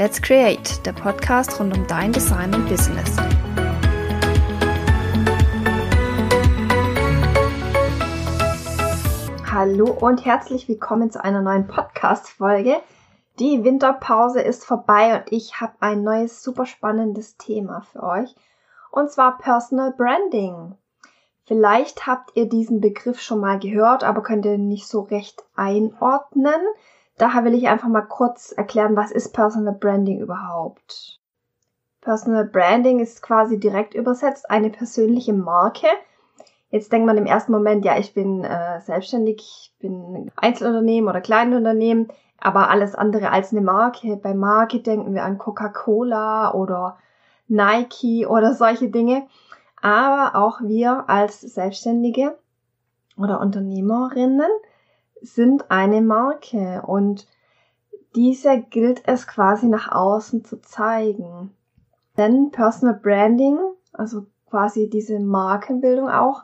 Let's Create, der Podcast rund um dein Design und Business. Hallo und herzlich willkommen zu einer neuen Podcast-Folge. Die Winterpause ist vorbei und ich habe ein neues, super spannendes Thema für euch. Und zwar Personal Branding. Vielleicht habt ihr diesen Begriff schon mal gehört, aber könnt ihr nicht so recht einordnen. Daher will ich einfach mal kurz erklären, was ist Personal Branding überhaupt. Personal Branding ist quasi direkt übersetzt eine persönliche Marke. Jetzt denkt man im ersten Moment, ja, ich bin äh, selbstständig, ich bin Einzelunternehmen oder Kleinunternehmen, aber alles andere als eine Marke. Bei Marke denken wir an Coca-Cola oder Nike oder solche Dinge. Aber auch wir als Selbstständige oder Unternehmerinnen sind eine Marke und diese gilt es quasi nach außen zu zeigen. Denn Personal Branding, also quasi diese Markenbildung auch,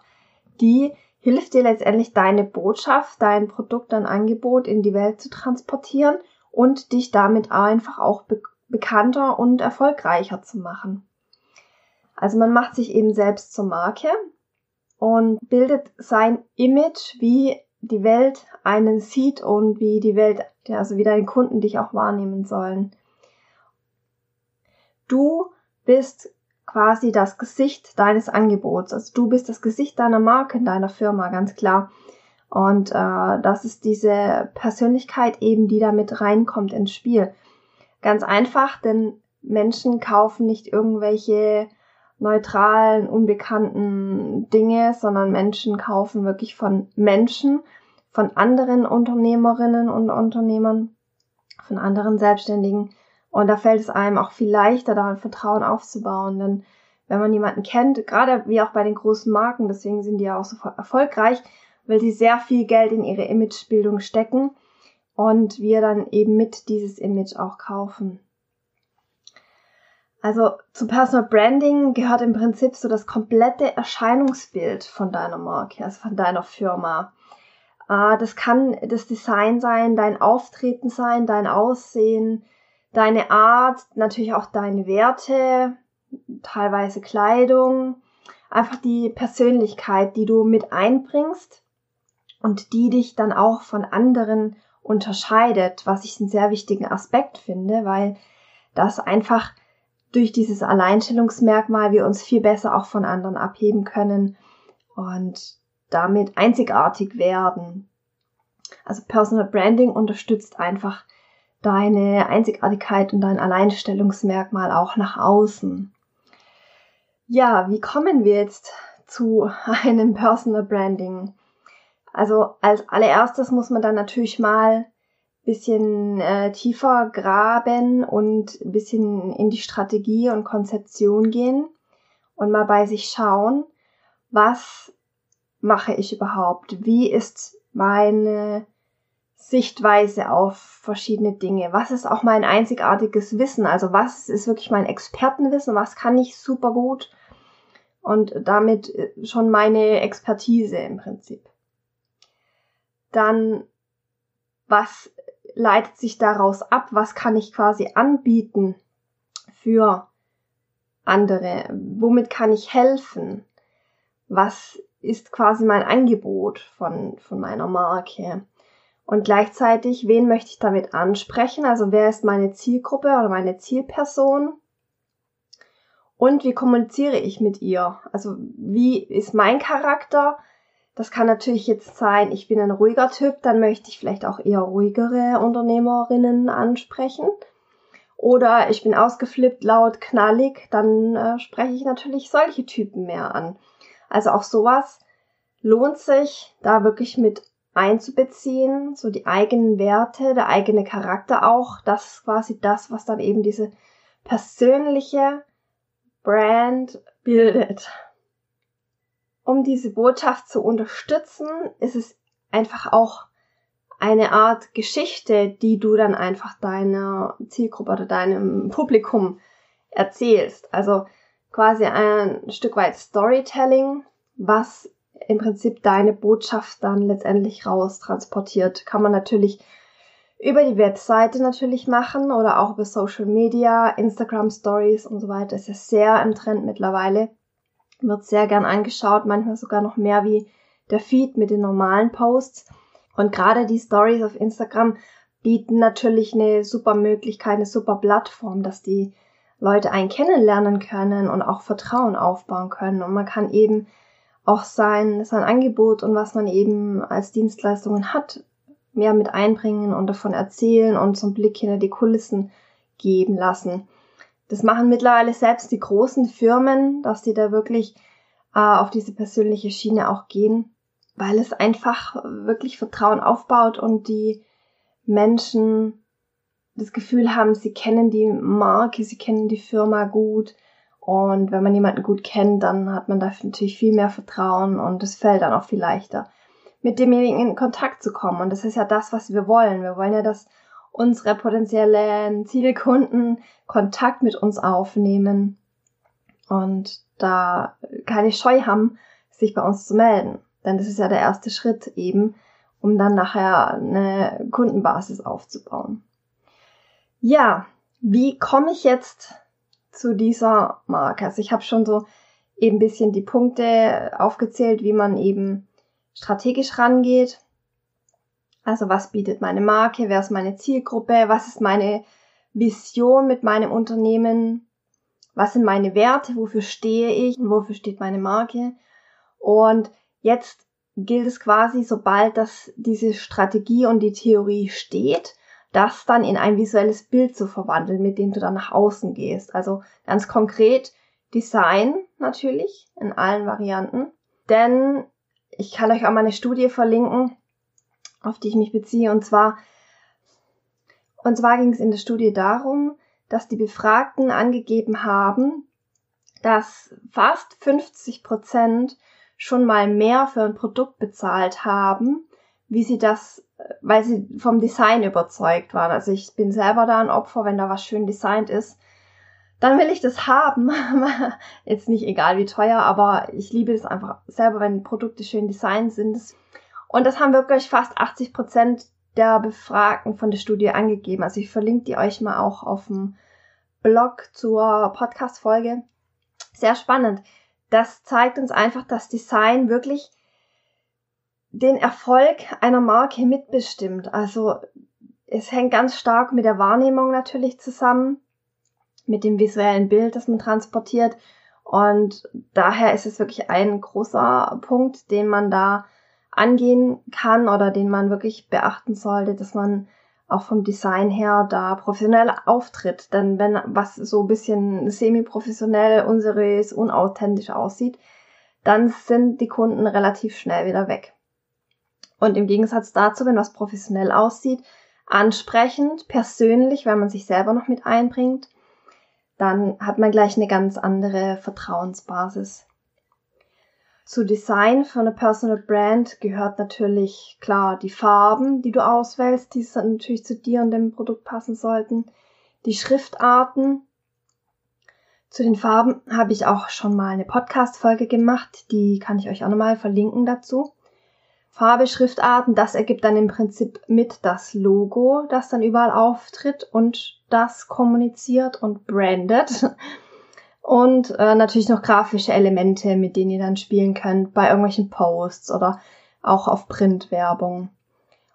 die hilft dir letztendlich deine Botschaft, dein Produkt, dein Angebot in die Welt zu transportieren und dich damit einfach auch be bekannter und erfolgreicher zu machen. Also man macht sich eben selbst zur Marke und bildet sein Image, wie die Welt einen sieht und wie die Welt, also wie deine Kunden dich auch wahrnehmen sollen. Du bist quasi das Gesicht deines Angebots. Also du bist das Gesicht deiner Marke, deiner Firma, ganz klar. Und äh, das ist diese Persönlichkeit eben, die da mit reinkommt ins Spiel. Ganz einfach, denn Menschen kaufen nicht irgendwelche neutralen, unbekannten Dinge, sondern Menschen kaufen wirklich von Menschen, von anderen Unternehmerinnen und Unternehmern, von anderen Selbstständigen. Und da fällt es einem auch viel leichter, da ein Vertrauen aufzubauen. Denn wenn man jemanden kennt, gerade wie auch bei den großen Marken, deswegen sind die ja auch so erfolgreich, weil sie sehr viel Geld in ihre Imagebildung stecken und wir dann eben mit dieses Image auch kaufen. Also zu Personal Branding gehört im Prinzip so das komplette Erscheinungsbild von deiner Marke, also von deiner Firma. Ah, das kann das Design sein, dein Auftreten sein, dein Aussehen, deine Art, natürlich auch deine Werte, teilweise Kleidung, einfach die Persönlichkeit, die du mit einbringst und die dich dann auch von anderen unterscheidet, was ich einen sehr wichtigen Aspekt finde, weil das einfach durch dieses Alleinstellungsmerkmal wir uns viel besser auch von anderen abheben können und damit einzigartig werden. Also Personal Branding unterstützt einfach deine Einzigartigkeit und dein Alleinstellungsmerkmal auch nach außen. Ja, wie kommen wir jetzt zu einem Personal Branding? Also als allererstes muss man dann natürlich mal bisschen äh, tiefer graben und ein bisschen in die Strategie und Konzeption gehen und mal bei sich schauen, was mache ich überhaupt? Wie ist meine Sichtweise auf verschiedene Dinge? Was ist auch mein einzigartiges Wissen? Also was ist wirklich mein Expertenwissen? Was kann ich super gut? Und damit äh, schon meine Expertise im Prinzip. Dann, was leitet sich daraus ab? Was kann ich quasi anbieten für andere? Womit kann ich helfen? Was ist quasi mein Angebot von, von meiner Marke? Und gleichzeitig, wen möchte ich damit ansprechen? Also wer ist meine Zielgruppe oder meine Zielperson? Und wie kommuniziere ich mit ihr? Also wie ist mein Charakter? Das kann natürlich jetzt sein, ich bin ein ruhiger Typ, dann möchte ich vielleicht auch eher ruhigere Unternehmerinnen ansprechen. Oder ich bin ausgeflippt, laut, knallig, dann äh, spreche ich natürlich solche Typen mehr an. Also auch sowas lohnt sich, da wirklich mit einzubeziehen, so die eigenen Werte, der eigene Charakter auch. Das ist quasi das, was dann eben diese persönliche Brand bildet. Um diese Botschaft zu unterstützen, ist es einfach auch eine Art Geschichte, die du dann einfach deiner Zielgruppe oder deinem Publikum erzählst. Also quasi ein Stück weit Storytelling, was im Prinzip deine Botschaft dann letztendlich raus transportiert. Kann man natürlich über die Webseite natürlich machen oder auch über Social Media, Instagram Stories und so weiter. Das ist ja sehr im Trend mittlerweile. Wird sehr gern angeschaut, manchmal sogar noch mehr wie der Feed mit den normalen Posts. Und gerade die Stories auf Instagram bieten natürlich eine super Möglichkeit, eine super Plattform, dass die Leute einen kennenlernen können und auch Vertrauen aufbauen können. Und man kann eben auch sein, sein Angebot und was man eben als Dienstleistungen hat, mehr mit einbringen und davon erzählen und einen Blick hinter die Kulissen geben lassen. Das machen mittlerweile selbst die großen Firmen, dass die da wirklich äh, auf diese persönliche Schiene auch gehen weil es einfach wirklich Vertrauen aufbaut und die Menschen das Gefühl haben, sie kennen die Marke, sie kennen die Firma gut. Und wenn man jemanden gut kennt, dann hat man da natürlich viel mehr Vertrauen und es fällt dann auch viel leichter, mit demjenigen in Kontakt zu kommen. Und das ist ja das, was wir wollen. Wir wollen ja, dass unsere potenziellen Zielkunden Kontakt mit uns aufnehmen und da keine Scheu haben, sich bei uns zu melden. Denn das ist ja der erste Schritt eben, um dann nachher eine Kundenbasis aufzubauen. Ja, wie komme ich jetzt zu dieser Marke? Also ich habe schon so eben ein bisschen die Punkte aufgezählt, wie man eben strategisch rangeht. Also was bietet meine Marke? Wer ist meine Zielgruppe? Was ist meine Vision mit meinem Unternehmen? Was sind meine Werte? Wofür stehe ich? Wofür steht meine Marke? Und Jetzt gilt es quasi, sobald das diese Strategie und die Theorie steht, das dann in ein visuelles Bild zu verwandeln, mit dem du dann nach außen gehst. Also ganz konkret Design natürlich in allen Varianten. Denn ich kann euch auch mal eine Studie verlinken, auf die ich mich beziehe. Und zwar, und zwar ging es in der Studie darum, dass die Befragten angegeben haben, dass fast 50 Prozent schon mal mehr für ein Produkt bezahlt haben, wie sie das, weil sie vom Design überzeugt waren. Also ich bin selber da ein Opfer, wenn da was schön designt ist, dann will ich das haben. Jetzt nicht egal wie teuer, aber ich liebe es einfach selber, wenn Produkte schön designt sind. Und das haben wirklich fast 80 Prozent der Befragten von der Studie angegeben. Also ich verlinke die euch mal auch auf dem Blog zur Podcast-Folge. Sehr spannend das zeigt uns einfach, dass Design wirklich den Erfolg einer Marke mitbestimmt. Also es hängt ganz stark mit der Wahrnehmung natürlich zusammen, mit dem visuellen Bild, das man transportiert. Und daher ist es wirklich ein großer Punkt, den man da angehen kann oder den man wirklich beachten sollte, dass man auch vom Design her da professionell auftritt. Denn wenn was so ein bisschen semi-professionell, unseriös, unauthentisch aussieht, dann sind die Kunden relativ schnell wieder weg. Und im Gegensatz dazu, wenn was professionell aussieht, ansprechend, persönlich, wenn man sich selber noch mit einbringt, dann hat man gleich eine ganz andere Vertrauensbasis. Zu Design für eine Personal Brand gehört natürlich klar die Farben, die du auswählst, die natürlich zu dir und dem Produkt passen sollten, die Schriftarten. Zu den Farben habe ich auch schon mal eine Podcast-Folge gemacht, die kann ich euch auch nochmal verlinken dazu. Farbe, Schriftarten, das ergibt dann im Prinzip mit das Logo, das dann überall auftritt und das kommuniziert und brandet. Und äh, natürlich noch grafische Elemente, mit denen ihr dann spielen könnt bei irgendwelchen Posts oder auch auf Printwerbung.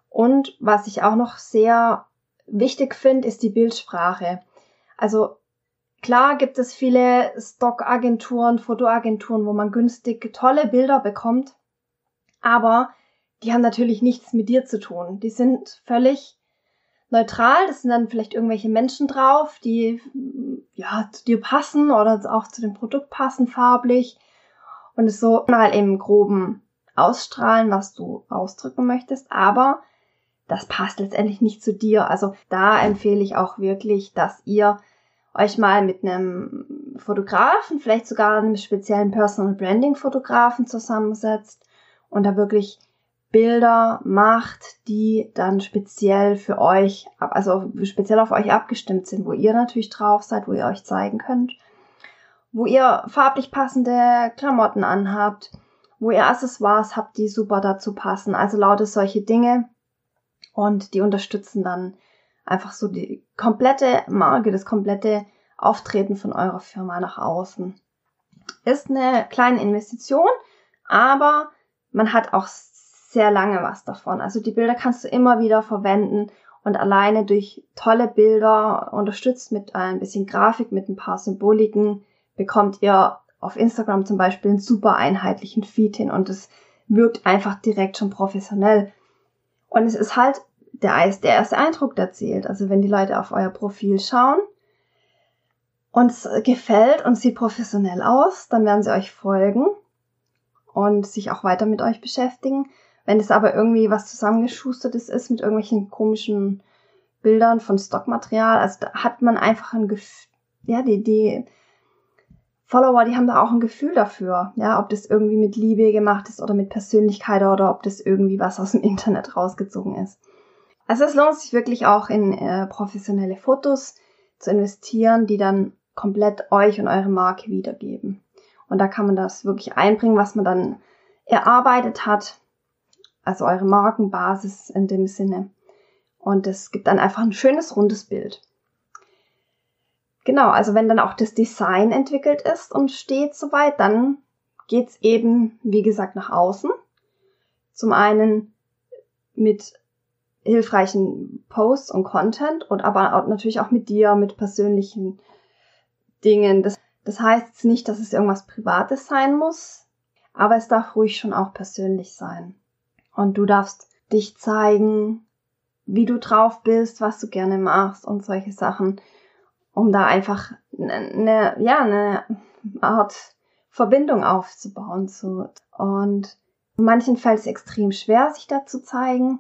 Und was ich auch noch sehr wichtig finde, ist die Bildsprache. Also klar gibt es viele Stockagenturen, Fotoagenturen, wo man günstig tolle Bilder bekommt, aber die haben natürlich nichts mit dir zu tun. Die sind völlig neutral. Das sind dann vielleicht irgendwelche Menschen drauf, die ja zu dir passen oder auch zu dem Produkt passen farblich und es so mal im groben ausstrahlen, was du ausdrücken möchtest, aber das passt letztendlich nicht zu dir. Also da empfehle ich auch wirklich, dass ihr euch mal mit einem Fotografen, vielleicht sogar einem speziellen Personal Branding Fotografen zusammensetzt und da wirklich Bilder macht, die dann speziell für euch, also speziell auf euch abgestimmt sind, wo ihr natürlich drauf seid, wo ihr euch zeigen könnt, wo ihr farblich passende Klamotten anhabt, wo ihr Accessoires habt, die super dazu passen. Also lauter solche Dinge. Und die unterstützen dann einfach so die komplette Marke, das komplette Auftreten von eurer Firma nach außen. Ist eine kleine Investition, aber man hat auch sehr lange was davon. Also die Bilder kannst du immer wieder verwenden und alleine durch tolle Bilder unterstützt mit ein bisschen Grafik, mit ein paar Symboliken, bekommt ihr auf Instagram zum Beispiel einen super einheitlichen Feed hin und es wirkt einfach direkt schon professionell. Und es ist halt der, der erste Eindruck, der zählt. Also wenn die Leute auf euer Profil schauen und es gefällt und sieht professionell aus, dann werden sie euch folgen und sich auch weiter mit euch beschäftigen. Wenn es aber irgendwie was zusammengeschustertes ist mit irgendwelchen komischen Bildern von Stockmaterial, also da hat man einfach ein Gefühl, ja, die, die Follower, die haben da auch ein Gefühl dafür, ja, ob das irgendwie mit Liebe gemacht ist oder mit Persönlichkeit oder ob das irgendwie was aus dem Internet rausgezogen ist. Also es lohnt sich wirklich auch in äh, professionelle Fotos zu investieren, die dann komplett euch und eure Marke wiedergeben. Und da kann man das wirklich einbringen, was man dann erarbeitet hat, also eure Markenbasis in dem Sinne. Und es gibt dann einfach ein schönes rundes Bild. Genau, also wenn dann auch das Design entwickelt ist und steht soweit, dann geht's eben, wie gesagt, nach außen. Zum einen mit hilfreichen Posts und Content und aber auch natürlich auch mit dir, mit persönlichen Dingen. Das, das heißt nicht, dass es irgendwas Privates sein muss, aber es darf ruhig schon auch persönlich sein. Und du darfst dich zeigen, wie du drauf bist, was du gerne machst und solche Sachen um da einfach eine, ja, eine Art Verbindung aufzubauen. So. Und manchen fällt es extrem schwer, sich da zu zeigen.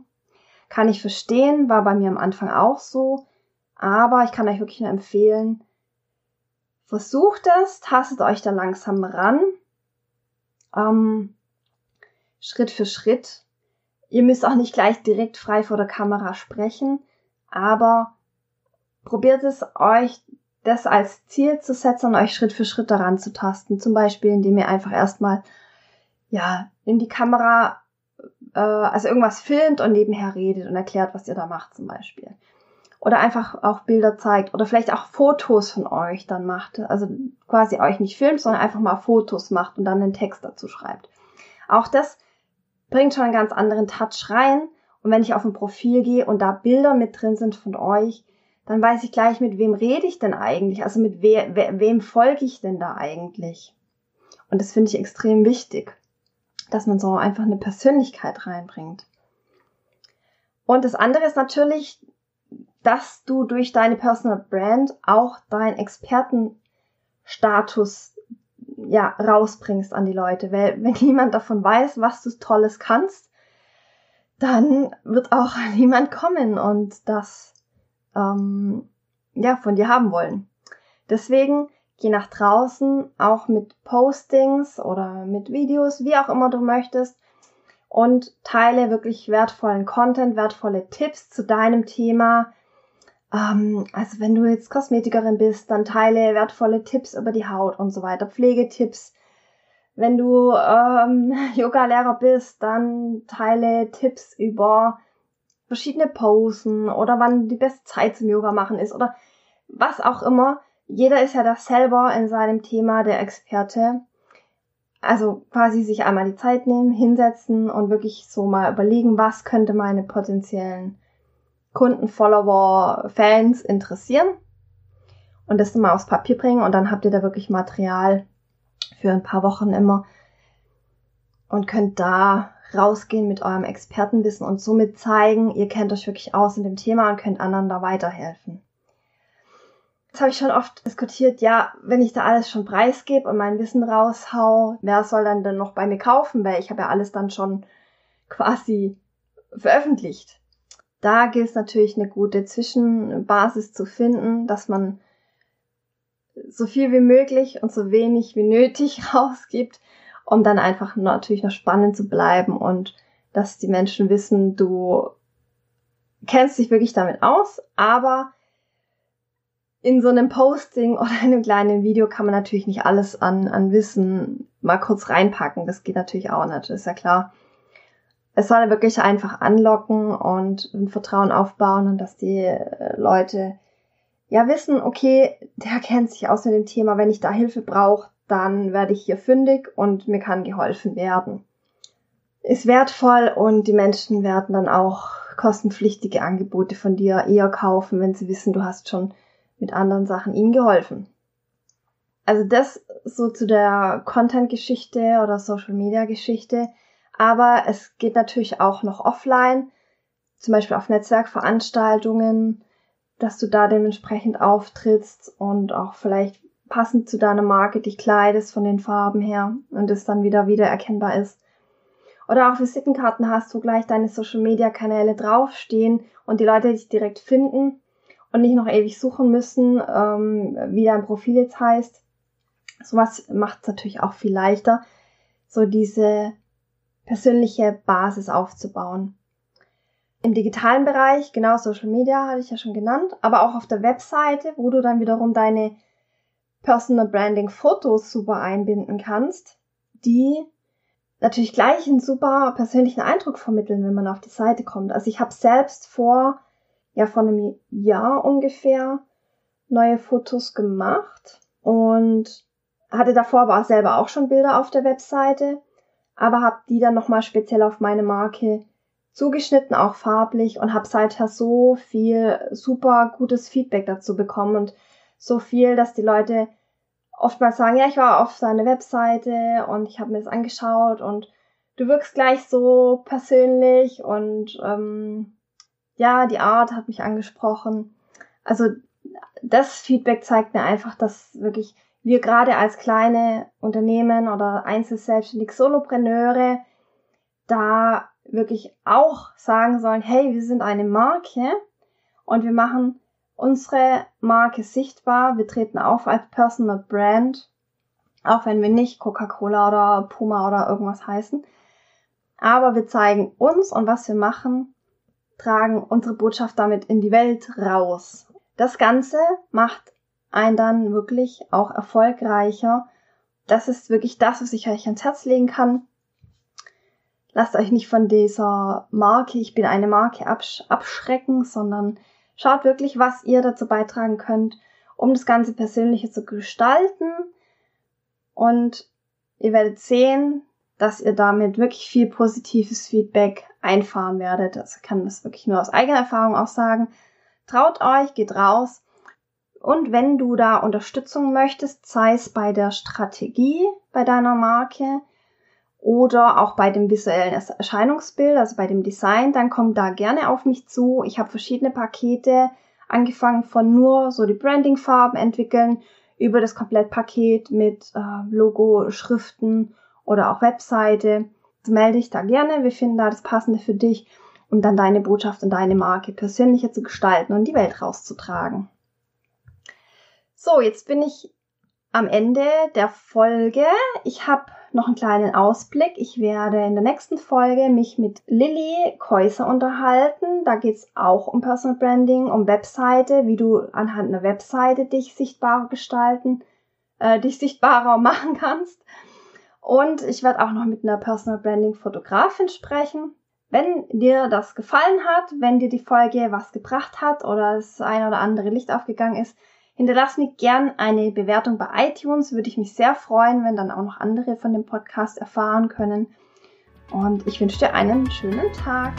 Kann ich verstehen, war bei mir am Anfang auch so. Aber ich kann euch wirklich nur empfehlen, versucht es, tastet euch da langsam ran. Ähm, Schritt für Schritt. Ihr müsst auch nicht gleich direkt frei vor der Kamera sprechen, aber probiert es euch das als Ziel zu setzen und euch Schritt für Schritt daran zu tasten. Zum Beispiel, indem ihr einfach erstmal ja in die Kamera äh, also irgendwas filmt und nebenher redet und erklärt, was ihr da macht zum Beispiel. Oder einfach auch Bilder zeigt oder vielleicht auch Fotos von euch dann macht. Also quasi euch nicht filmt, sondern einfach mal Fotos macht und dann einen Text dazu schreibt. Auch das bringt schon einen ganz anderen Touch rein. Und wenn ich auf ein Profil gehe und da Bilder mit drin sind von euch, dann weiß ich gleich, mit wem rede ich denn eigentlich? Also mit we we wem folge ich denn da eigentlich? Und das finde ich extrem wichtig, dass man so einfach eine Persönlichkeit reinbringt. Und das andere ist natürlich, dass du durch deine Personal Brand auch deinen Expertenstatus ja rausbringst an die Leute, weil wenn niemand davon weiß, was du Tolles kannst, dann wird auch niemand kommen und das ähm, ja, von dir haben wollen. Deswegen geh nach draußen, auch mit Postings oder mit Videos, wie auch immer du möchtest, und teile wirklich wertvollen Content, wertvolle Tipps zu deinem Thema. Ähm, also wenn du jetzt Kosmetikerin bist, dann teile wertvolle Tipps über die Haut und so weiter, Pflegetipps. Wenn du ähm, Yoga-Lehrer bist, dann teile Tipps über verschiedene Posen oder wann die beste Zeit zum Yoga machen ist oder was auch immer. Jeder ist ja da selber in seinem Thema der Experte. Also quasi sich einmal die Zeit nehmen, hinsetzen und wirklich so mal überlegen, was könnte meine potenziellen Kunden, Follower, Fans interessieren. Und das mal aufs Papier bringen und dann habt ihr da wirklich Material für ein paar Wochen immer und könnt da rausgehen mit eurem Expertenwissen und somit zeigen, ihr kennt euch wirklich aus in dem Thema und könnt anderen da weiterhelfen. Das habe ich schon oft diskutiert, ja, wenn ich da alles schon preisgebe und mein Wissen raushau, wer soll dann denn noch bei mir kaufen, weil ich habe ja alles dann schon quasi veröffentlicht. Da gilt es natürlich eine gute Zwischenbasis zu finden, dass man so viel wie möglich und so wenig wie nötig rausgibt, um dann einfach natürlich noch spannend zu bleiben und dass die Menschen wissen, du kennst dich wirklich damit aus, aber in so einem Posting oder einem kleinen Video kann man natürlich nicht alles an, an Wissen mal kurz reinpacken. Das geht natürlich auch nicht, ist ja klar. Es soll wirklich einfach anlocken und ein Vertrauen aufbauen und dass die äh, Leute ja wissen, okay, der kennt sich aus mit dem Thema, wenn ich da Hilfe brauche, dann werde ich hier fündig und mir kann geholfen werden. Ist wertvoll und die Menschen werden dann auch kostenpflichtige Angebote von dir eher kaufen, wenn sie wissen, du hast schon mit anderen Sachen ihnen geholfen. Also das so zu der Content-Geschichte oder Social-Media-Geschichte. Aber es geht natürlich auch noch offline, zum Beispiel auf Netzwerkveranstaltungen, dass du da dementsprechend auftrittst und auch vielleicht passend zu deiner Marke dich kleidest von den Farben her und es dann wieder wieder erkennbar ist. Oder auch Visitenkarten hast, wo gleich deine Social Media Kanäle draufstehen und die Leute dich direkt finden und nicht noch ewig suchen müssen, ähm, wie dein Profil jetzt heißt. Sowas macht es natürlich auch viel leichter, so diese persönliche Basis aufzubauen. Im digitalen Bereich, genau Social Media hatte ich ja schon genannt, aber auch auf der Webseite, wo du dann wiederum deine Personal Branding Fotos super einbinden kannst, die natürlich gleich einen super persönlichen Eindruck vermitteln, wenn man auf die Seite kommt. Also ich habe selbst vor, ja, vor einem Jahr ungefähr neue Fotos gemacht und hatte davor aber selber auch schon Bilder auf der Webseite aber habe die dann nochmal speziell auf meine Marke zugeschnitten, auch farblich und habe seither so viel super gutes Feedback dazu bekommen und so viel, dass die Leute oftmals sagen, ja, ich war auf seine Webseite und ich habe mir das angeschaut und du wirkst gleich so persönlich und ähm, ja, die Art hat mich angesprochen. Also das Feedback zeigt mir einfach, dass wirklich wir gerade als kleine Unternehmen oder Einzelselbstständige Solopreneure da wirklich auch sagen sollen, hey, wir sind eine Marke und wir machen unsere Marke sichtbar. Wir treten auf als Personal Brand, auch wenn wir nicht Coca-Cola oder Puma oder irgendwas heißen. Aber wir zeigen uns und was wir machen, tragen unsere Botschaft damit in die Welt raus. Das Ganze macht einen dann wirklich auch erfolgreicher. Das ist wirklich das, was ich euch ans Herz legen kann. Lasst euch nicht von dieser Marke, ich bin eine Marke, absch abschrecken, sondern schaut wirklich, was ihr dazu beitragen könnt, um das Ganze persönlicher zu gestalten. Und ihr werdet sehen, dass ihr damit wirklich viel positives Feedback einfahren werdet. Also kann das wirklich nur aus eigener Erfahrung auch sagen. Traut euch, geht raus und wenn du da Unterstützung möchtest, sei es bei der Strategie bei deiner Marke oder auch bei dem visuellen Erscheinungsbild, also bei dem Design, dann komm da gerne auf mich zu. Ich habe verschiedene Pakete, angefangen von nur so die Branding-Farben entwickeln, über das Komplettpaket mit äh, Logo, Schriften oder auch Webseite. Also melde dich da gerne, wir finden da das Passende für dich, um dann deine Botschaft und deine Marke persönlicher zu gestalten und die Welt rauszutragen. So, jetzt bin ich am Ende der Folge. Ich habe noch einen kleinen Ausblick. Ich werde in der nächsten Folge mich mit Lilly Käuser unterhalten. Da geht's auch um Personal Branding, um Webseite, wie du anhand einer Webseite dich sichtbarer gestalten, äh, dich sichtbarer machen kannst. Und ich werde auch noch mit einer Personal Branding Fotografin sprechen. Wenn dir das gefallen hat, wenn dir die Folge was gebracht hat oder das eine oder andere Licht aufgegangen ist, Hinterlass mir gern eine Bewertung bei iTunes, würde ich mich sehr freuen, wenn dann auch noch andere von dem Podcast erfahren können. Und ich wünsche dir einen schönen Tag.